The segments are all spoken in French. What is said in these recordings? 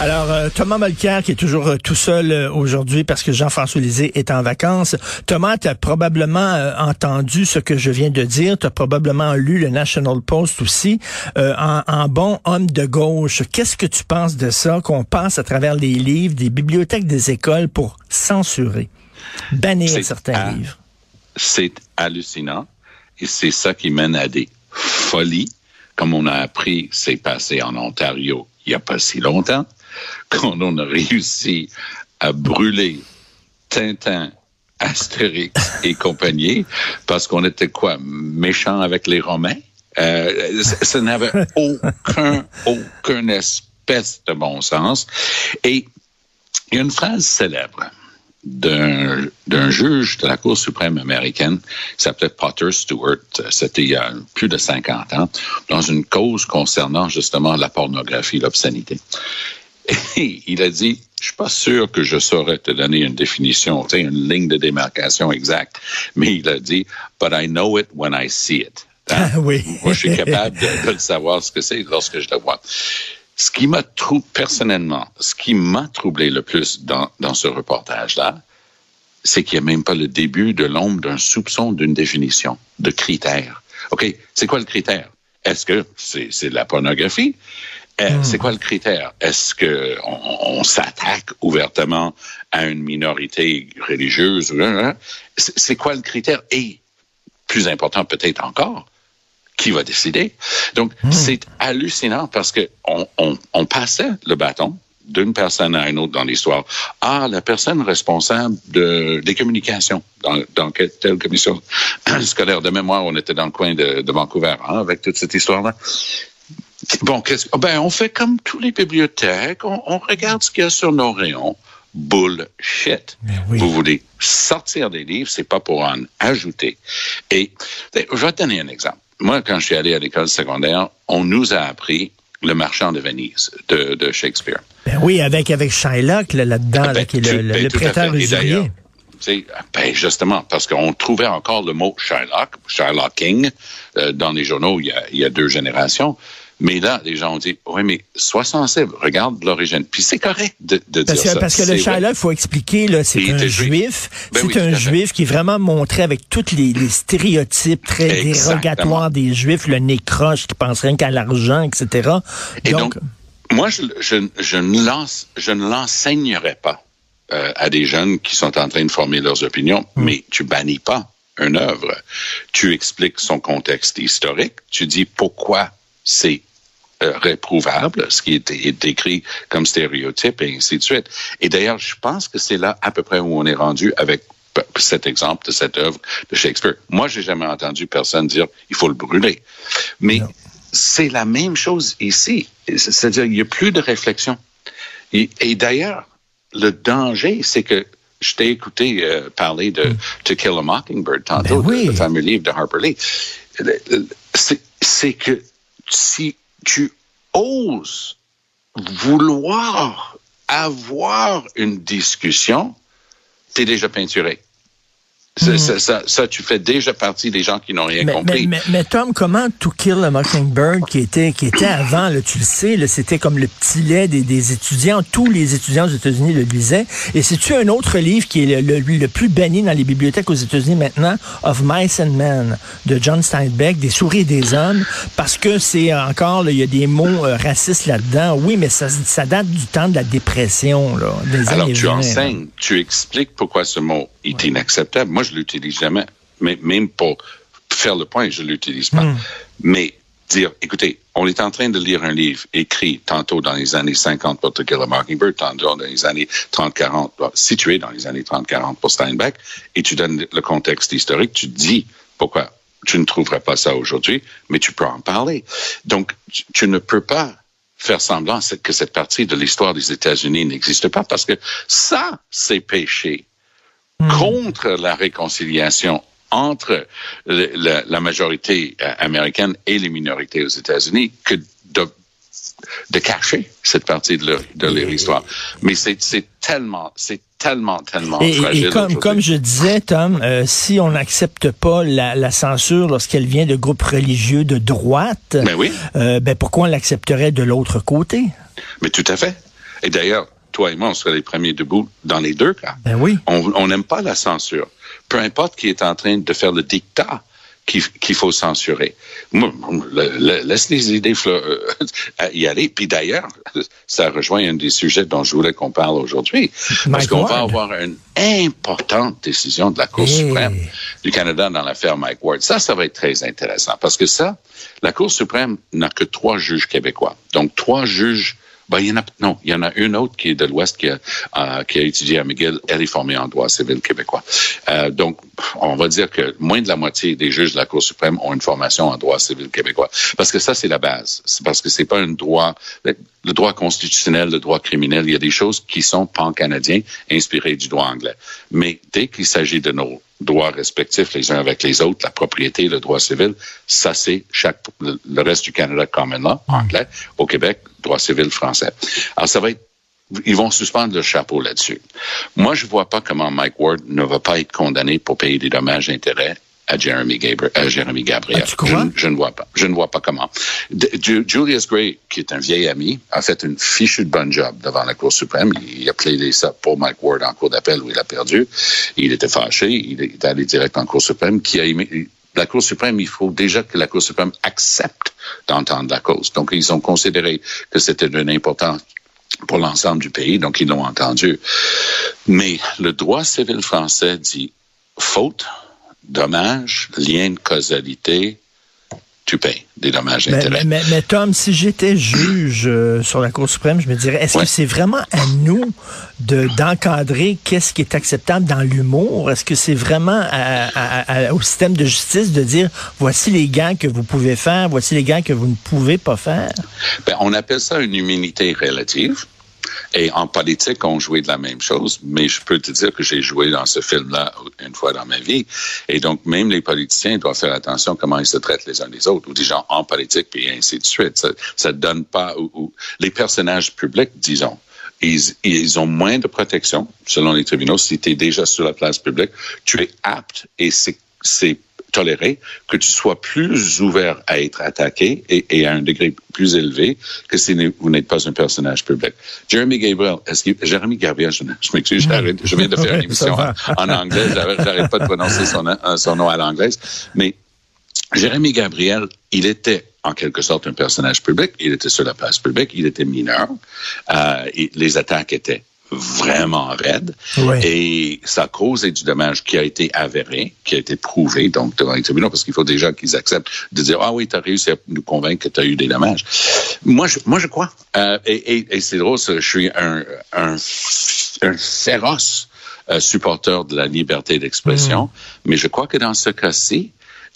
Alors, euh, Thomas Molker, qui est toujours euh, tout seul euh, aujourd'hui parce que Jean-François Lisée est en vacances. Thomas, tu as probablement euh, entendu ce que je viens de dire. Tu as probablement lu le National Post aussi. Euh, en, en bon homme de gauche, qu'est-ce que tu penses de ça, qu'on passe à travers les livres, des bibliothèques des écoles pour censurer, bannir certains à- livres? C'est hallucinant. Et c'est ça qui mène à des folies. Comme on a appris, c'est passé en Ontario il n'y a pas si longtemps, quand on a réussi à brûler Tintin, Astérix et compagnie, parce qu'on était quoi, méchants avec les Romains? Euh, ça ça n'avait aucun, aucun espèce de bon sens. Et il y a une phrase célèbre d'un d'un juge de la Cour suprême américaine qui s'appelait Potter Stewart. C'était il y a plus de 50 ans, dans une cause concernant justement la pornographie, l'obscénité. Et il a dit, je suis pas sûr que je saurais te donner une définition, tu sais, une ligne de démarcation exacte, mais il a dit, but I know it when I see it. Hein? Ah oui. Moi, je suis capable de, de le savoir ce que c'est lorsque je le vois. Ce qui m'a troublé, personnellement, ce qui m'a troublé le plus dans, dans ce reportage-là, c'est qu'il n'y a même pas le début de l'ombre d'un soupçon d'une définition, de critères. OK, c'est quoi le critère? Est-ce que c'est c'est de la pornographie? Euh, C'est quoi le critère? Est-ce que on, on s'attaque ouvertement à une minorité religieuse? C'est quoi le critère? Et, plus important peut-être encore, qui va décider? Donc, c'est hallucinant parce que on, on, on passait le bâton d'une personne à une autre dans l'histoire. Ah, la personne responsable de, des communications dans, telle commission scolaire de mémoire, on était dans le coin de, de Vancouver hein, avec toute cette histoire-là. Bon, ben, on fait comme tous les bibliothèques, on, on regarde ce qu'il y a sur nos rayons. Bullshit. oui. Vous voulez sortir des livres, c'est pas pour en ajouter. Et je vais te donner un exemple. Moi, quand je suis allé à l'école secondaire, on nous a appris le marchand de Venise de, de Shakespeare. Ben oui, avec, avec Shylock là, là-dedans, là, Ben, qui est tu- le, le- ben, le à prêteur usurier. Ben justement, parce qu'on trouvait encore le mot Sherlock, Sherlock King, euh, dans les journaux il y, a, il y a deux générations. Mais là, les gens ont dit, oui, mais sois sensible, regarde l'origine. Puis c'est correct de, de Parce dire que, ça. parce que le vrai. il faut expliquer, là, c'est un juif. Ben c'est oui, un juif qui est vraiment montré avec tous les, les stéréotypes très Exactement. dérogatoires des juifs, le nez croche, qui pense rien qu'à l'argent, etc. Et donc, moi, je, je, je ne lance, je ne l'enseignerai pas euh, à des jeunes qui sont en train de former leurs opinions, mais tu bannis pas une œuvre. Tu expliques son contexte historique, tu dis pourquoi c'est euh, réprouvable, ce qui est, est décrit comme stéréotype et ainsi de suite. Et d'ailleurs, je pense que c'est là à peu près où on est rendu avec cet exemple de cette œuvre de Shakespeare. Moi, j'ai jamais entendu personne dire il faut le brûler. Mais c'est la même chose ici. C'est-à-dire, il n'y a plus de réflexion. Et, et d'ailleurs, le danger, c'est que je t'ai écouté euh, parler de To Kill a Mockingbird tantôt, Ben oui. le, le fameux livre de Harper Lee. Le- le- C'est c'est que si tu oses vouloir avoir une discussion, tu es déjà peinturé. Ça, ça, ça, ça, tu fais déjà partie des gens qui n'ont rien Mais, compris. mais, mais, mais Tom, comment To Kill a Mockingbird, qui était, qui était avant, là, tu le sais, c'était comme le petit lait des, des étudiants. Tous les étudiants aux États-Unis le lisaient. Et c'est-tu un autre livre qui est le, le, le plus banni dans les bibliothèques aux États-Unis maintenant, Of Mice and Men, de John Steinbeck, des souris et des hommes, parce que c'est encore, il y a des mots euh, racistes là-dedans. Oui, mais ça, ça date du temps de la dépression, là, des Alors, années tu 20, là. enseignes, tu expliques pourquoi ce mot est inacceptable. Moi, je l'utilise jamais. Mais même pour faire le point, je l'utilise pas. Hmm. Mais dire, écoutez, on est en train de lire un livre écrit tantôt dans les années 50 pour To Kill a Mockingbird, tantôt dans les années 30-40, bon, situé dans les années 30-40 pour Steinbeck, et tu donnes le contexte historique, tu dis pourquoi tu ne trouverais pas ça aujourd'hui, mais tu peux en parler. Donc, tu, tu ne peux pas faire semblant que cette partie de l'histoire des États-Unis n'existe pas parce que ça, c'est péché contre la réconciliation entre le- la, la majorité euh, américaine et les minorités aux États-Unis que de, de cacher cette partie de leur, de leur histoire. Mais c'est tellement, c'est tellement, tellement Et, et fragile. comme, aujourd'hui. comme je disais, Tom, euh, si on n'accepte pas la, la censure lorsqu'elle vient de groupes religieux de droite, Ben oui. euh, ben pourquoi on l'accepterait de l'autre côté? Mais tout à fait. Et d'ailleurs, toi et moi, on serait les premiers debout dans les deux cas. Ben oui. On n'aime pas la censure. Peu importe qui est en train de faire le dictat qu'il faut censurer. Laisse les idées euh, y aller. Puis d'ailleurs, ça rejoint un des sujets dont je voulais qu'on parle aujourd'hui. Parce qu'on va avoir une importante décision de la Cour Hey. suprême du Canada dans l'affaire Mike Ward. Ça, ça va être très intéressant parce que ça, la Cour suprême n'a que trois juges québécois. Donc, trois juges ben, il y en a, non, il y en a une autre qui est de l'Ouest qui a, euh, qui a étudié à McGill. Elle est formée en droit civil québécois. Euh, donc, on va dire que moins de la moitié des juges de la Cour suprême ont une formation en droit civil québécois. Parce que ça, c'est la base. Parce que c'est pas un droit, le, le droit constitutionnel, le droit criminel, il y a des choses qui sont pan-canadiens, inspirées du droit anglais. Mais dès qu'il s'agit de nos droits respectifs les uns avec les autres, la propriété, le droit civil, ça c'est chaque le, reste du Canada common law, anglais, au Québec, droit civil français. Alors ça va être ils vont suspendre le chapeau là-dessus. Moi, je vois pas comment Mike Ward ne va pas être condamné pour payer des dommages et intérêts à Jeremy, Gabriel, à Jeremy Gabriel. Ah, tu crois? Je, je ne vois pas. Je ne vois pas comment. De- Julius Gray, qui est un vieil ami, a fait une fichue de bonne job devant la Cour suprême. Il a plaidé ça pour Mike Ward en cour d'appel où il a perdu. Il était fâché. Il est allé direct en Cour suprême qui a aimé, la Cour suprême, il faut déjà que la Cour suprême accepte d'entendre la cause. Donc, ils ont considéré que c'était d'une importance pour l'ensemble du pays, donc ils l'ont entendu. Mais le droit civil français dit faute, dommage, lien de causalité, tu payes des dommages Mais, intérêts. mais, mais, mais Tom, si j'étais juge euh, sur la Cour suprême, je me dirais, est-ce Ouais. que c'est vraiment à nous de d'encadrer qu'est-ce qui est acceptable dans l'humour? Est-ce que c'est vraiment à- à- à- au système de justice de dire, voici les gants que vous pouvez faire, voici les gants que vous ne pouvez pas faire? Ben, on appelle ça une immunité relative. Et en politique, on jouait de la même chose, mais je peux te dire que j'ai joué dans ce film-là une fois dans ma vie. Et donc, même les politiciens doivent faire attention comment ils se traitent les uns les autres, ou des gens en politique, puis ainsi de suite. Ça, ça donne pas... Ou, ou- les personnages publics, disons, ils, ils ont moins de protection, selon les tribunaux. Si tu es déjà sur la place publique, tu es apte, et c'est toléré que tu sois plus ouvert à être attaqué et, et à un degré plus élevé que si vous n'êtes pas un personnage public. Jeremy Gabriel, est-ce que, Jeremy Gabriel, je, je m'excuse, je viens de faire une émission en, en anglais, j'arrête pas de prononcer son, euh, son nom à l'anglaise, mais Jérémy Gabriel, il était en quelque sorte un personnage public, il était sur la place publique, il était mineur, euh, et les attaques étaient vraiment raides Ouais. et ça a causé du dommage qui a été avéré, qui a été prouvé donc devant les tribunaux parce qu'il faut déjà qu'ils acceptent de dire ah oui tu as réussi à nous convaincre que tu as eu des dommages. Moi je moi je crois Euh, et, et, et c'est drôle je suis un un, un féroce euh, supporter de la liberté d'expression, mais je crois que dans ce cas-ci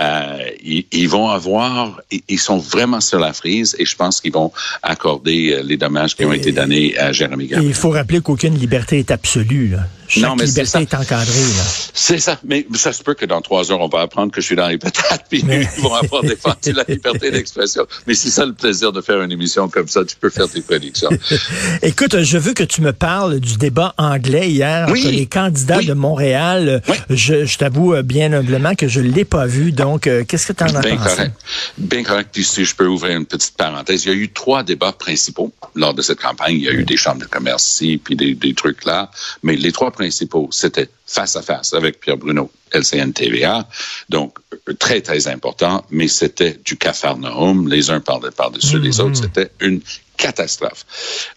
euh, ils, ils vont avoir, ils, sont vraiment sur la frise et je pense qu'ils vont accorder euh, les dommages qui ont Et- été donnés à Jérémy Gabriel. il faut rappeler qu'aucune liberté est absolue. là. Chaque Non, mais c'est liberté ça. est encadrée. Là. C'est ça. Mais ça se peut que dans trois heures, on va apprendre que je suis dans les patates, puis Mais- ils vont avoir défendu la liberté d'expression. Mais c'est ça le plaisir de faire une émission comme ça. Tu peux faire tes prédictions. Écoute, je veux que tu me parles du débat anglais hier Oui. entre les candidats Oui. de Montréal. Oui. Je, je t'avoue euh, bien humblement que je l'ai pas vu. Donc, euh, qu'est-ce que tu en as Bien pensé? correct. Bien correct. Puis si je peux ouvrir une petite parenthèse, il y a eu trois débats principaux lors de cette campagne. Il y a eu des chambres de commerce ici, puis des, des trucs là. Mais les trois principaux, c'était face à face avec Pierre Bruno, LCN TVA. Donc, euh, très, très important. Mais c'était du cafarnaum. Les uns parlaient par-dessus les autres. C'était une catastrophe.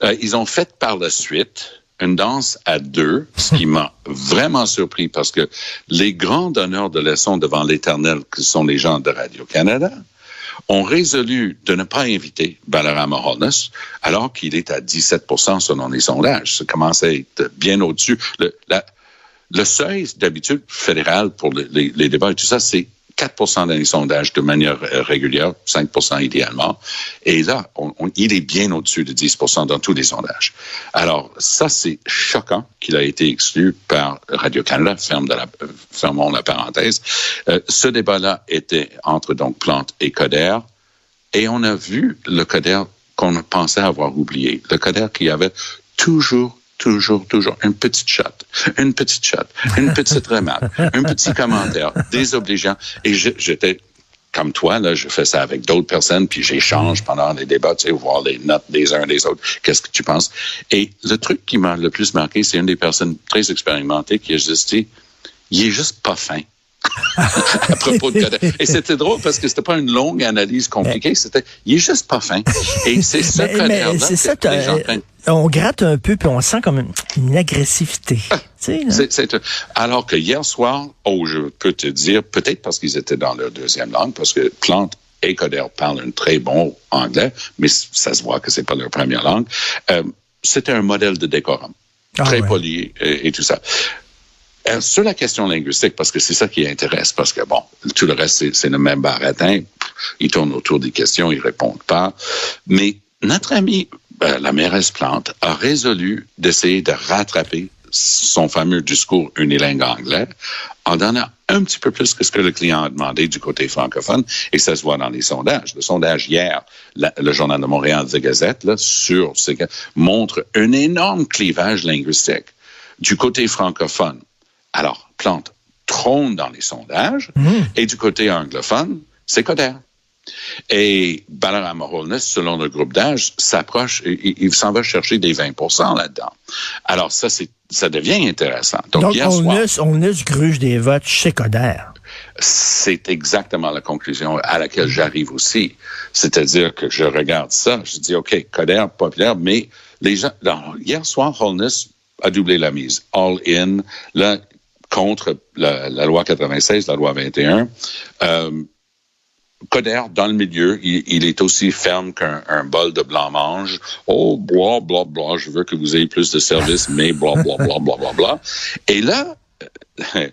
Euh, ils ont fait par la suite une danse à deux, ce qui m'a vraiment surpris parce que les grands donneurs de leçons devant l'éternel, que sont les gens de Radio-Canada, ont résolu de ne pas inviter Balarama Holness, alors qu'il est à 17% selon les sondages. Ça commence à être bien au-dessus. Le, seuil, d'habitude, fédéral pour le- les, les débats et tout ça, c'est 4 dans les sondages de manière euh, régulière, 5 idéalement. Et là, on- on- il est bien au-dessus de 10 dans tous les sondages. Alors, ça, c'est choquant qu'il a été exclu par Radio-Canada, ferme de la, fermons la parenthèse. Euh, ce débat-là était entre donc Plante et Coder. Et on a vu le Coder qu'on pensait avoir oublié. Le Coder qui avait toujours, toujours, toujours une petite shot, une petite shot, une petite remarque, un petit commentaire désobligeant. Et j'étais comme toi, là, je fais ça avec d'autres personnes, puis j'échange pendant les débats, tu sais, voir les notes des uns des autres. Qu'est-ce que tu penses? Et le truc qui m'a le plus marqué, c'est une des personnes très expérimentées qui a juste dit, il est juste pas fin. À propos de. Et c'était drôle parce que c'était pas une longue analyse compliquée, c'était, il est juste pas fin. Et c'est Coder-là mais c'est ça, que on gratte un peu puis on sent comme une, une agressivité. C'est- c'est- alors que hier soir, oh, je peux te dire, peut-être parce qu'ils étaient dans leur deuxième langue, parce que Plante et Coder parlent un très bon anglais, mais c- ça se voit que c'est pas leur première langue. Euh, c'était un modèle de décorum, Ah très ouais. poli et, et tout ça. Euh, sur la question linguistique, parce que c'est ça qui intéresse, parce que bon, tout le reste, c'est- le même baratin. Ils tournent autour des questions, ils répondent pas. Mais notre ami, euh, la mairesse Plante, a résolu d'essayer de rattraper son fameux discours unilingue anglais en donnant un petit peu plus que ce que le client a demandé du côté francophone, et ça se voit dans les sondages. Le sondage hier, le Journal de Montréal, The Gazette, là, sur ces- montre un énorme clivage linguistique du côté francophone. Alors, Plante trône dans les sondages, et du côté anglophone, c'est Coder. Et Balarama Holness, selon le groupe d'âge, s'approche, il, s'en va chercher des 20% là-dedans. Alors ça, c'est, ça devient intéressant. Donc, Donc, hier on, soir, on gruge des votes chez Coder. c'est exactement la conclusion à laquelle j'arrive aussi. C'est-à-dire que je regarde ça, je dis, OK, Coder, populaire, mais les gens, non, hier soir, Holness a doublé la mise. All in, là, contre la, la loi 96, la loi 21. Euh, Coder, dans le milieu, il, il est aussi ferme qu'un un bol de blanc-mange. Oh, blah, blah, blah, je veux que vous ayez plus de services, mais blah, blah, blah, blah, blah, blah. Et là,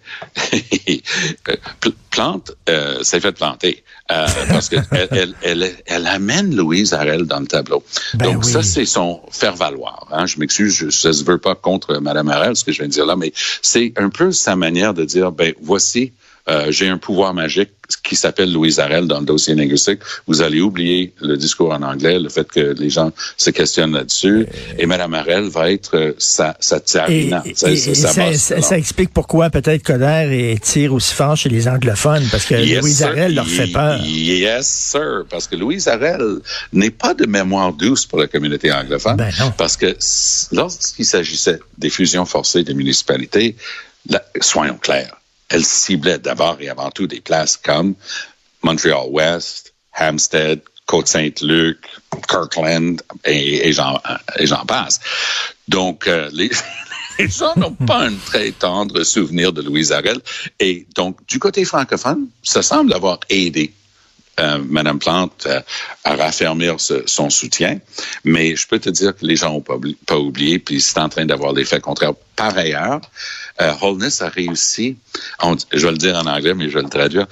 Plante euh, s'est fait planter euh, parce qu'elle elle, elle, elle amène Louise Harel dans le tableau. Ben Donc oui. ça, c'est son faire-valoir. Hein. Je m'excuse, je, ça se veut pas contre Mme Harel, ce que je viens de dire là, mais c'est un peu sa manière de dire, ben voici, euh, j'ai un pouvoir magique qui s'appelle Louise Harel dans le dossier linguistique. Vous allez oublier le discours en anglais, le fait que les gens se questionnent là-dessus, et Mme Harel va être euh, sa, sa Et, et- et ça, explique pourquoi peut-être Coder est- tire aussi fort chez les anglophones, parce que Yes, Louise. Arel leur fait peur. Yes, sir. Parce que Louise Arel n'est pas de mémoire douce pour la communauté anglophone. Ben non. Parce que lorsqu'il s'agissait des fusions forcées des municipalités, là, soyons clairs, elle ciblait d'abord et avant tout des places comme Montreal-Ouest, Hampstead, Côte-Saint-Luc, Kirkland et, j'en passe. Donc, euh, les, les gens n'ont pas un très tendre souvenir de Louise Arel. Et donc, du côté francophone, ça semble avoir aidé euh, Madame Plante euh, à raffermir son soutien, mais je peux te dire que les gens n'ont pas, oubli- pas oublié, puis c'est en train d'avoir l'effet contraire. Par ailleurs, euh, Holness a réussi, je vais le dire en anglais, mais je vais le traduire,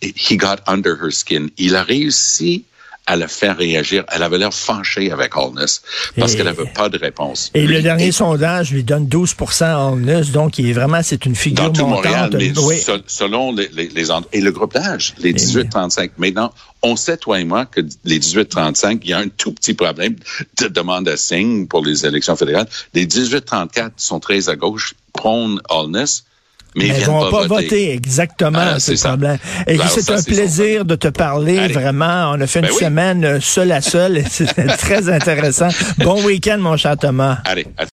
he got under her skin. Il a réussi elle a fait réagir. Elle avait l'air fâchée avec Holness parce qu'elle n'avait pas de réponse. Et le dernier sondage lui donne 12 à Holness, donc il est vraiment, c'est une figure Dans tout montante. Montréal, mais oui. se- selon les, les. Et le groupe d'âge, les 18-35. Maintenant, on sait, toi et moi, que les 18-35, il y a un tout petit problème de demande à signe pour les élections fédérales. Les 18-34 sont très à gauche, prônent Holness, mais, ils Mais ils viennent vont pas, voter, exactement, Ah, c'est le problème. Et Alors, c'est un plaisir de te parler, Allez. vraiment. On a fait Ben une oui. semaine seul à seul, c'était très intéressant. Bon week-end, mon cher Thomas. Allez,